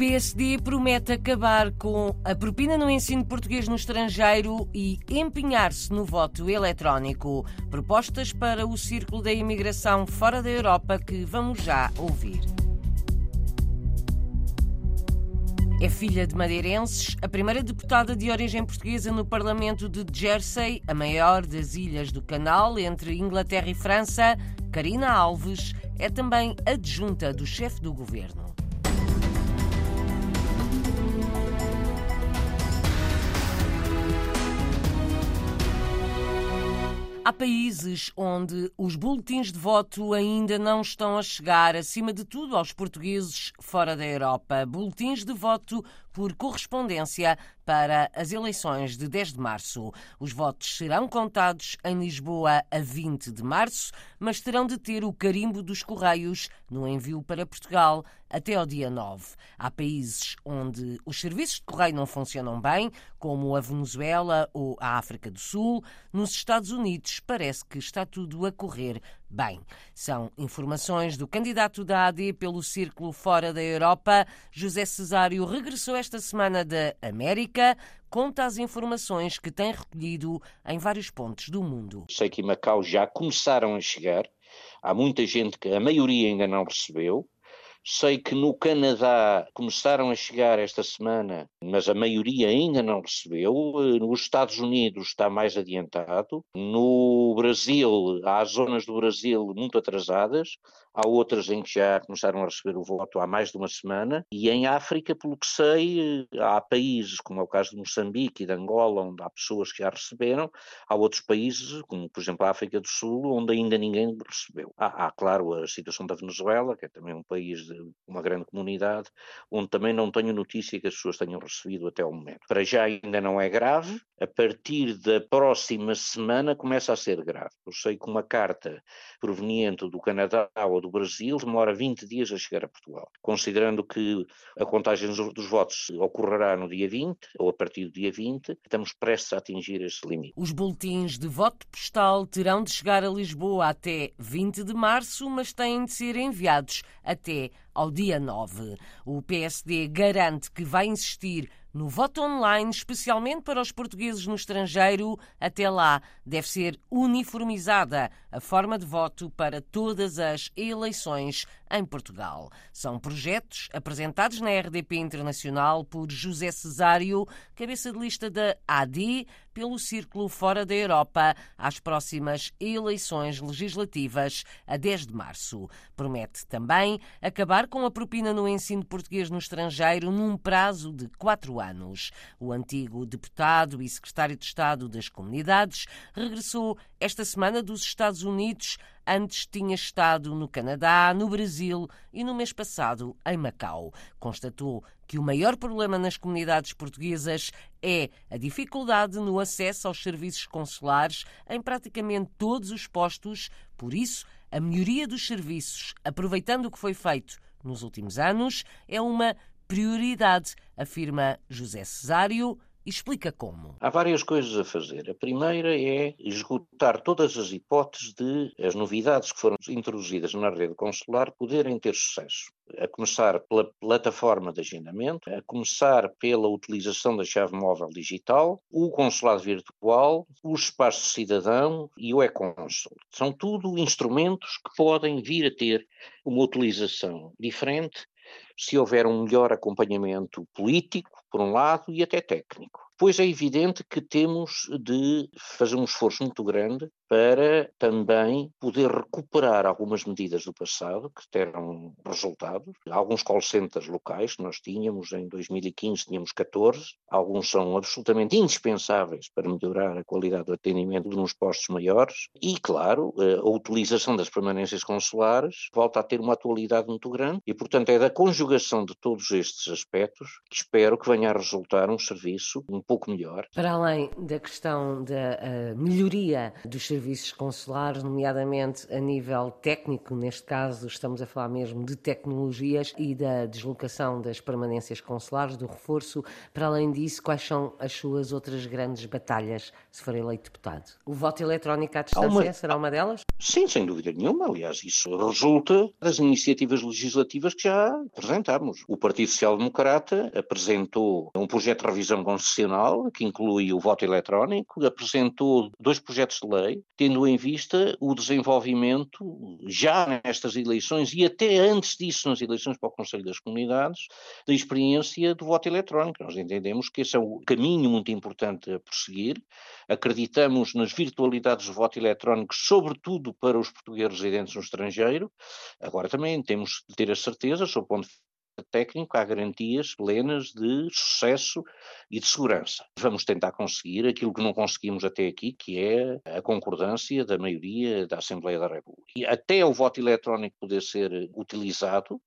PSD promete acabar com a propina no ensino português no estrangeiro e empenhar-se no voto eletrónico. Propostas para o círculo da imigração fora da Europa que vamos já ouvir. É filha de madeirenses, a primeira deputada de origem portuguesa no Parlamento de Jersey, a maior das ilhas do Canal, entre Inglaterra e França, Karina Alves é também adjunta do chefe do governo. Há países onde os boletins de voto ainda não estão a chegar, acima de tudo, aos portugueses fora da Europa. Boletins de voto por correspondência para as eleições de 10 de março. Os votos serão contados em Lisboa a 20 de março, mas terão de ter o carimbo dos Correios no envio para Portugal até ao dia 9. Há países onde os serviços de correio não funcionam bem, como a Venezuela ou a África do Sul. Nos Estados Unidos parece que está tudo a correr bem. São informações do candidato da AD pelo Círculo Fora da Europa. José Cesário regressou esta semana da América. Conta as informações que tem recolhido em vários pontos do mundo. Sei que em Macau já começaram a chegar. Há muita gente que a maioria ainda não recebeu. Sei que no Canadá começaram a chegar esta semana, mas a maioria ainda não recebeu. Nos Estados Unidos está mais adiantado. No Brasil, há zonas do Brasil muito atrasadas há outras em que já começaram a receber o voto há mais de uma semana, e em África, pelo que sei, há países, como é o caso de Moçambique e de Angola, onde há pessoas que já receberam, há outros países, como por exemplo a África do Sul, onde ainda ninguém recebeu. Há, há claro, a situação da Venezuela, que é também um país de uma grande comunidade, onde também não tenho notícia que as pessoas tenham recebido até o momento. Para já ainda não é grave, a partir da próxima semana começa a ser grave. Eu sei que uma carta proveniente do Canadá ou do Brasil demora 20 dias a chegar a Portugal. Considerando que a contagem dos votos ocorrerá no dia 20, ou a partir do dia 20, estamos prestes a atingir esse limite. Os boletins de voto postal terão de chegar a Lisboa até 20 de março, mas têm de ser enviados até ao dia 9. O PSD garante que vai insistir no voto online, especialmente para os portugueses no estrangeiro. Até lá, deve ser uniformizada a forma de voto para todas as eleições em Portugal. São projetos apresentados na RDP Internacional por José Cesário, cabeça de lista da AD, pelo Círculo Fora da Europa, às próximas eleições legislativas a 10 de março. Promete também acabar com a propina no ensino português no estrangeiro num prazo de quatro anos. O antigo deputado e secretário de Estado das Comunidades regressou esta semana dos Estados Unidos Antes tinha estado no Canadá, no Brasil e no mês passado em Macau. Constatou que o maior problema nas comunidades portuguesas é a dificuldade no acesso aos serviços consulares em praticamente todos os postos. Por isso, a melhoria dos serviços, aproveitando o que foi feito nos últimos anos, é uma prioridade, afirma José Cesário Explica como. Há várias coisas a fazer. A primeira é esgotar todas as hipóteses de as novidades que foram introduzidas na rede consular poderem ter sucesso. A começar pela plataforma de agendamento, a começar pela utilização da chave móvel digital, o consulado virtual, o espaço cidadão e o e-consul. São tudo instrumentos que podem vir a ter uma utilização diferente se houver um melhor acompanhamento político, por um lado, e até técnico. Pois é evidente que temos de fazer um esforço muito grande para também poder recuperar algumas medidas do passado que deram resultados. Alguns call centers locais que nós tínhamos, em 2015 tínhamos 14, alguns são absolutamente indispensáveis para melhorar a qualidade do atendimento nos postos maiores e, claro, a utilização das permanências consulares volta a ter uma atualidade muito grande e, portanto, é da conjugação de todos estes aspectos que espero que venha a resultar um serviço um pouco melhor. Para além da questão da melhoria dos serviços consulares, nomeadamente a nível técnico, neste caso estamos a falar mesmo de tecnologias e da deslocação das permanências consulares, do reforço, para além disso, quais são as suas outras grandes batalhas se for eleito deputado? O voto eletrónico à distância uma... será uma delas? Sim, sem dúvida nenhuma. Aliás, isso resulta das iniciativas legislativas que já apresentámos. O Partido Social Democrata apresentou um projeto de revisão constitucional que inclui o voto eletrónico, apresentou dois projetos de lei, tendo em vista o desenvolvimento, já nestas eleições e até antes disso, nas eleições para o Conselho das Comunidades, da experiência do voto eletrónico. Nós entendemos que esse é um caminho muito importante a prosseguir. Acreditamos nas virtualidades do voto eletrónico, sobretudo para os portugueses residentes no estrangeiro. Agora também temos de ter a certeza, sob o ponto de técnico, há garantias plenas de sucesso e de segurança. Vamos tentar conseguir aquilo que não conseguimos até aqui, que é a concordância da maioria da Assembleia da República. E até o voto eletrónico poder ser utilizado,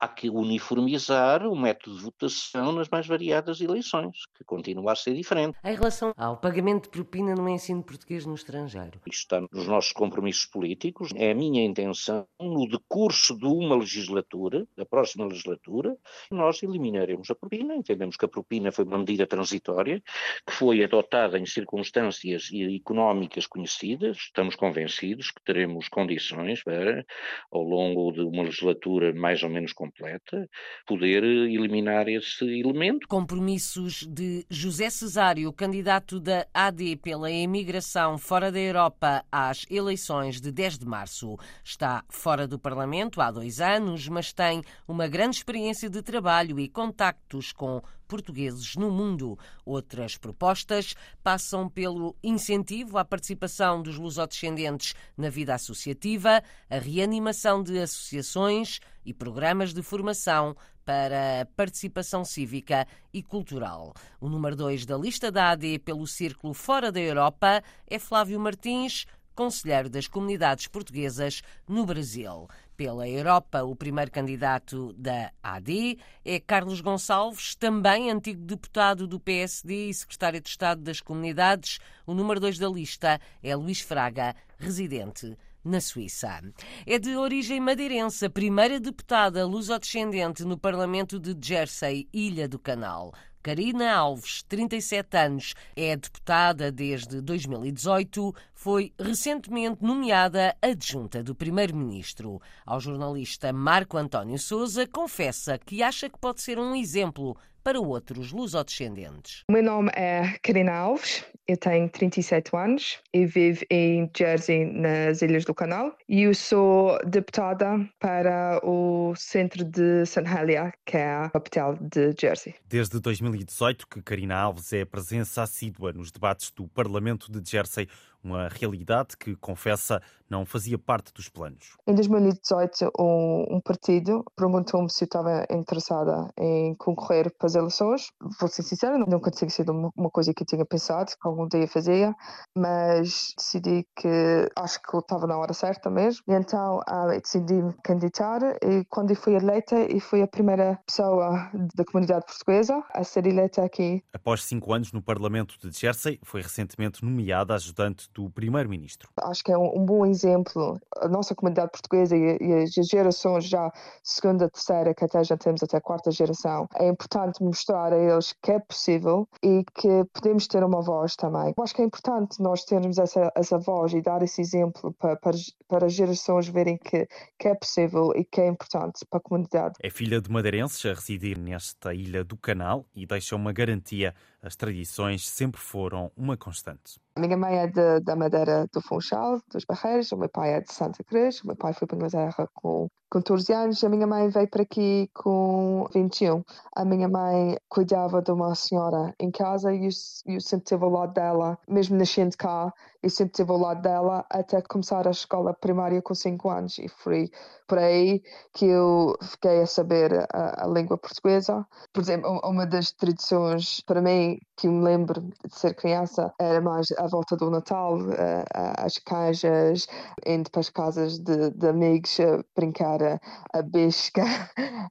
há que uniformizar o método de votação nas mais variadas eleições, que continua a ser diferente. Em relação ao pagamento de propina no ensino português no estrangeiro? Isto está nos nossos compromissos políticos. É a minha intenção, no decurso de uma legislatura, da próxima legislatura, nós eliminaremos a propina. Entendemos que a propina foi uma medida transitória, que foi adotada em circunstâncias económicas conhecidas. Estamos convencidos que teremos condições para, ao longo de uma legislatura mais ou menos completa, poder eliminar esse elemento. Compromissos de José Cesário, candidato da AD pela imigração fora da Europa às eleições de 10 de março. Está fora do Parlamento há dois anos, mas tem uma grande experiência de trabalho e contactos com portugueses no mundo. Outras propostas passam pelo incentivo à participação dos lusodescendentes na vida associativa, a reanimação de associações e programas de formação para a participação cívica e cultural. O número 2 da lista da AD pelo Círculo Fora da Europa é Flávio Martins, conselheiro das comunidades portuguesas no Brasil. Pela Europa, o primeiro candidato da AD é Carlos Gonçalves, também antigo deputado do PSD e secretário de Estado das Comunidades. O número 2 da lista é Luís Fraga, residente na Suíça. É de origem madeirense, a primeira deputada lusodescendente no Parlamento de Jersey, Ilha do Canal. Karina Alves, 37 anos, é deputada desde 2018, foi recentemente nomeada adjunta do Primeiro-Ministro. Ao jornalista Marco António Souza, confessa que acha que pode ser um exemplo para outros lusodescendentes. O meu nome é Karina Alves, eu tenho 37 anos e vivo em Jersey, nas Ilhas do Canal. E eu sou deputada para o centro de St. Helier, que é a capital de Jersey. Desde 2018 que Karina Alves é presença assídua nos debates do Parlamento de Jersey, uma realidade que, confessa, não fazia parte dos planos. Em 2018, um, partido perguntou-me se eu estava interessada em concorrer para as eleições. Vou ser sincera, nunca tinha sido uma coisa que eu tinha pensado que algum dia fazia, mas decidi que acho que eu estava na hora certa mesmo. E então uh, decidi me candidatar e quando eu fui eleita, eu fui a primeira pessoa da comunidade portuguesa a ser eleita aqui. Após cinco anos no Parlamento de Jersey, foi recentemente nomeada ajudante do Primeiro-Ministro. Acho que é um, um bom exemplo. A nossa comunidade portuguesa e, e, as gerações já segunda, terceira, que até já temos até quarta geração, é importante mostrar a eles que é possível e que podemos ter uma voz também. Eu acho que é importante nós termos essa, essa voz e dar esse exemplo para, para, para as gerações verem que, que é possível e que é importante para a comunidade. É filha de madeirenses a residir nesta ilha do Canal e deixa uma garantia. As tradições sempre foram uma constante. Minha mãe é de, da Madeira do Funchal, dos Barreiros, o meu pai é de Santa Cruz, o meu pai foi para a Inglaterra com 14 anos, a minha mãe veio para aqui com 21. A minha mãe cuidava de uma senhora em casa e eu, eu sempre estive ao lado dela, mesmo nascendo cá, eu sempre estive ao lado dela até começar a escola primária com 5 anos e foi por aí que eu fiquei a saber a, a língua portuguesa. Por exemplo, uma das tradições para mim que me lembro de ser criança era mais a volta do Natal, uh, as cajas, indo para as casas de, de amigos uh, brincar agora a besca.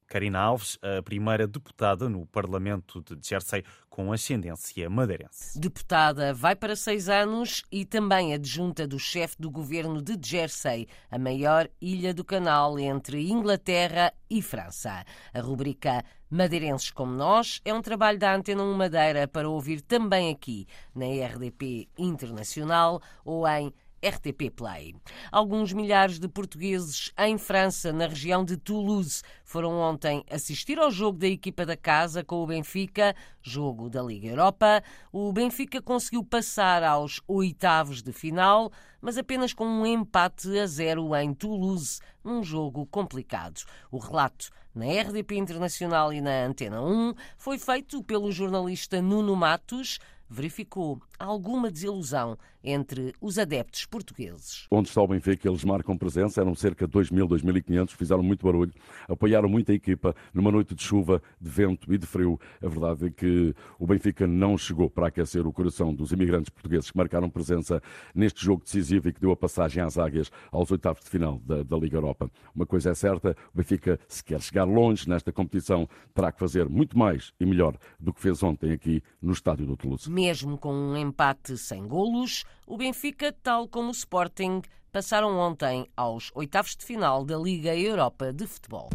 Karina Alves, a primeira deputada no Parlamento de Jersey com ascendência madeirense. Deputada vai para seis anos e também adjunta do chefe do governo de Jersey, a maior ilha do canal entre Inglaterra e França. A rubrica Madeirenses como Nós é um trabalho da Antena 1 Madeira para ouvir também aqui na RDP Internacional ou em RTP Play. Alguns milhares de portugueses em França, na região de Toulouse, foram ontem assistir ao jogo da equipa da casa com o Benfica, jogo da Liga Europa. O Benfica conseguiu passar aos oitavos de final, mas apenas com um empate a zero em Toulouse, num jogo complicado. O relato na RDP Internacional e na Antena 1 foi feito pelo jornalista Nuno Matos verificou alguma desilusão entre os adeptos portugueses. Onde está o Benfica, eles marcam presença, eram cerca de 2.000, 2.500, fizeram muito barulho, apoiaram muito a equipa numa noite de chuva, de vento e de frio. A verdade é que o Benfica não chegou para aquecer o coração dos imigrantes portugueses que marcaram presença neste jogo decisivo e que deu a passagem às águias aos oitavos de final da, da Liga Europa. Uma coisa é certa, o Benfica, se quer chegar longe nesta competição, terá que fazer muito mais e melhor do que fez ontem aqui no estádio do Toulouse. Mesmo com um empate sem golos, o Benfica, tal como o Sporting, passaram ontem aos oitavos de final da Liga Europa de Futebol.